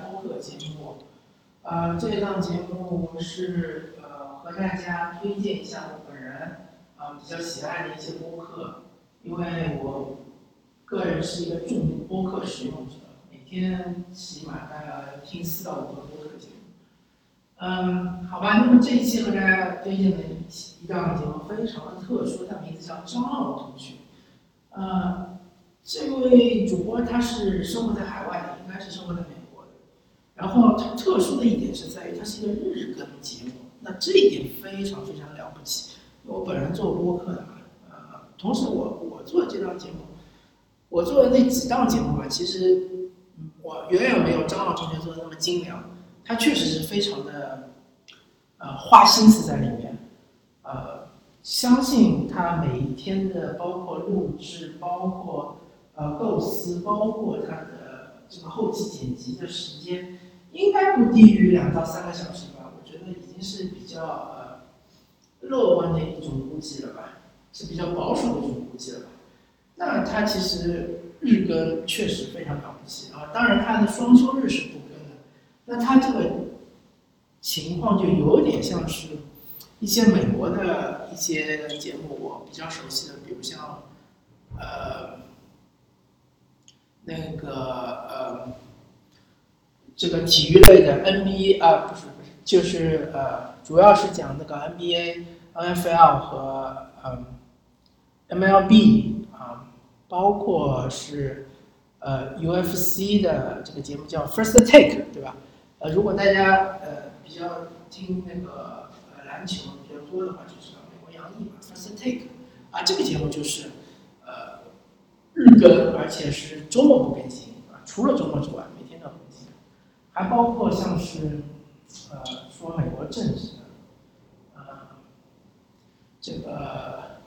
播客节目。呃，这档节目是呃和大家推荐一下我本人啊比较喜爱的一些播客，因为我个人是一个重度播客使用者，每天起码大概听四到五个播客节目。嗯，好吧，那么这一期和大家推荐的一一档节目非常的特殊，它名字叫张傲同学。呃，这位主播他是生活在海外的，应该是生活在美。然后它特殊的一点是在于它是一个日更节目，那这一点非常非常了不起。我本人做播客的嘛，呃，同时我我做这档节目，我做的那几档节目吧，其实我远远没有张老同学做的那么精良。他确实是非常的，呃，花心思在里面，呃，相信他每一天的包括录制，包括呃构思，包括他的这个后期剪辑的时间，应该不低于两到三个小时吧？我觉得已经是比较呃乐观的一种估计了吧，是比较保守的一种估计了吧？那他其实日更确实非常了不起啊，当然他的双休日是不更的。那他这个情况就有点像是一些美国的一些节目，我比较熟悉的，比如像呃那个呃这个体育类的 NBA 啊，不是不是，就是呃主要是讲那个 NBA、NFL 和嗯 MLB 啊，包括是呃 UFC 的这个节目叫 First Take，对吧？呃，如果大家呃比较听那个呃篮球比较多的话，就知道美国洋溢嘛，First Take，啊，这个节目就是呃日更，而且是周末不更新啊，除了周末之外，还包括像是呃说美国政治的，呃这个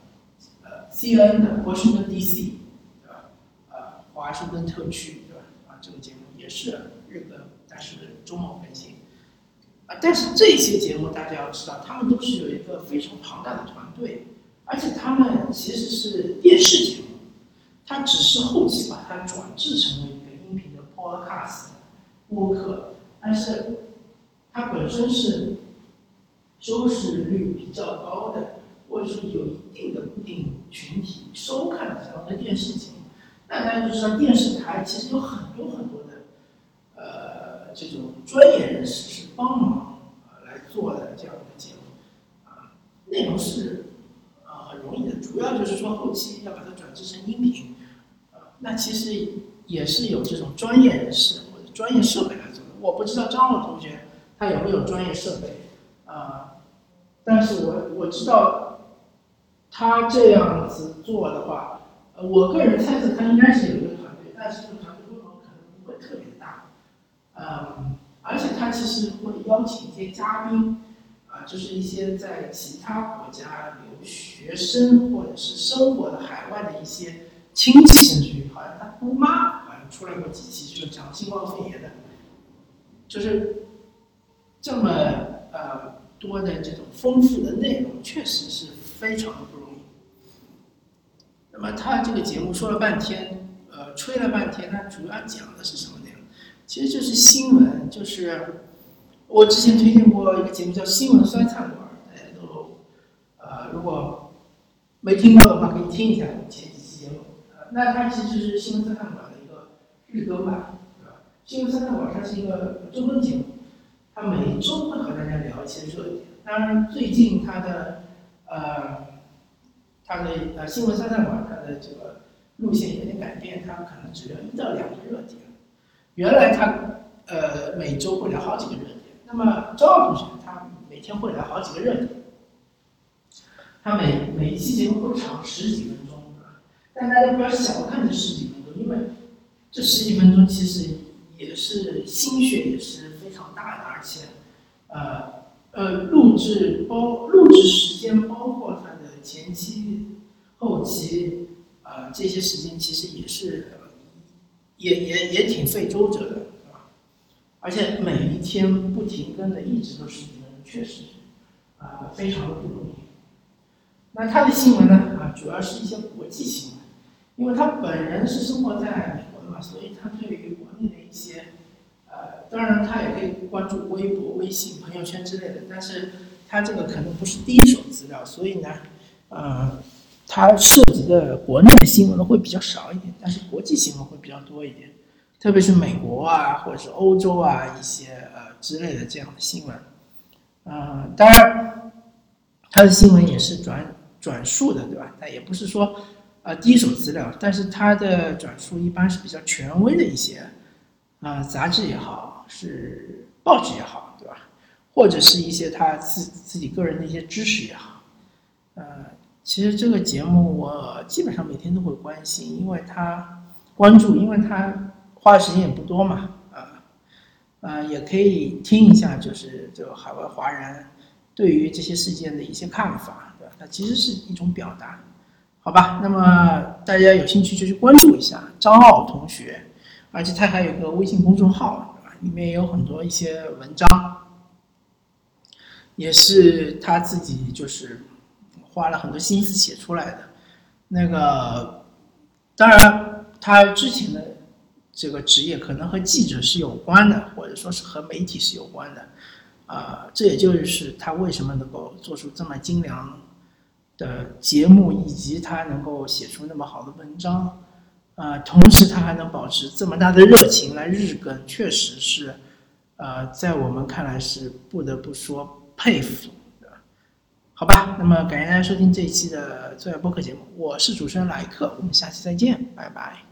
呃 C N 的华盛顿 DC，对吧？呃华盛顿特区，对吧？啊，这个节目也是日更。但是中文更新，啊，但是这些节目大家要知道，他们都是有一个非常庞大的团队，而且他们其实是电视节目，它只是后期把它转制成为一个音频的 podcast 播客，但是它本身是收视率比较高的，或者说有一定的固定群体收看的这样的电视节目，那大家就知道电视台其实有很多很多的，呃。这种专业人士是帮忙啊来做的这样的节目，啊，内容是啊很容易的，主要就是说后期要把它转制成音频，啊，那其实也是有这种专业人士专业设备来做的。我不知道张璐同学他有没有专业设备啊，但是我我知道他这样子做的话，呃，我个人猜测他应该是有一个团队，但是这个团队规模可能不会特别大。嗯，而且他其实会邀请一些嘉宾，啊，就是一些在其他国家留学生或者是生活的海外的一些亲戚，甚至于好像他姑妈出来过几期，就是讲新冠肺炎的，就是这么呃多的这种丰富的内容，确实是非常的不容易。那么他这个节目说了半天，呃，吹了半天，他主要讲的是什么内容？其实就是新闻，就是我之前推荐过一个节目叫《新闻酸菜馆》，大家都呃如果没听过的话，可以听一下前几期节目。那它其实是《新闻酸菜馆》日更版，对吧？《新闻酸菜馆》它是一个周更节目，它每周会和大家聊一些热点。当然，最近它的呃它的呃《新闻酸菜馆》它的这个路线有点改变，它可能只聊一到两个热点。原来他呃每周会聊好几个热点，那么张傲同学他每天会聊好几个热点，他每每一期节目都长十几分钟，但大家不要小看这十几分钟，因为这十几分钟其实也是心血也是非常大的，而且呃呃录制包录制时间包括他的前期、后期啊这些时间其实也是。也也也挺费周折的，是吧？而且每一天不停更的，一直都是，确实啊，非常的不容易。那他的新闻呢？啊，主要是一些国际新闻，因为他本人是生活在所以他对于国内的一些呃当然他也可以关注微博、微信、朋友圈之类的，但是他这个可能不是第一手资料，所以呢，呃，他涉及的国内的新闻会比较少一点，但是国际新闻会比较多一点，特别是美国啊，或者是欧洲啊一些呃之类的这样的新闻，呃，当然，他的新闻也是转转述的，对吧？但也不是说呃第一手资料，但是他的转述一般是比较权威的一些。啊，杂志也好，是报纸也好，对吧？或者是一些他自自己个人的一些知识也好，呃，其实这个节目我基本上每天都会关心，因为他关注，因为他花的时间也不多嘛，啊，呃，也可以听一下，就是这个海外华人对于这些事件的一些看法，对吧？它其实是一种表达，好吧？那么大家有兴趣就去关注一下张傲同学。而且他还有个微信公众号，里面也有很多一些文章，也是他自己就是花了很多心思写出来的。那个，当然，他之前的这个职业可能和记者是有关的，或者说是和媒体是有关的。啊，这也就是他为什么能够做出这么精良的节目，以及他能够写出那么好的文章。呃，同时他还能保持这么大的热情来日更，确实是，呃，在我们看来是不得不说佩服，的？好吧，那么感谢大家收听这一期的最爱播客节目，我是主持人莱克，我们下期再见，拜拜。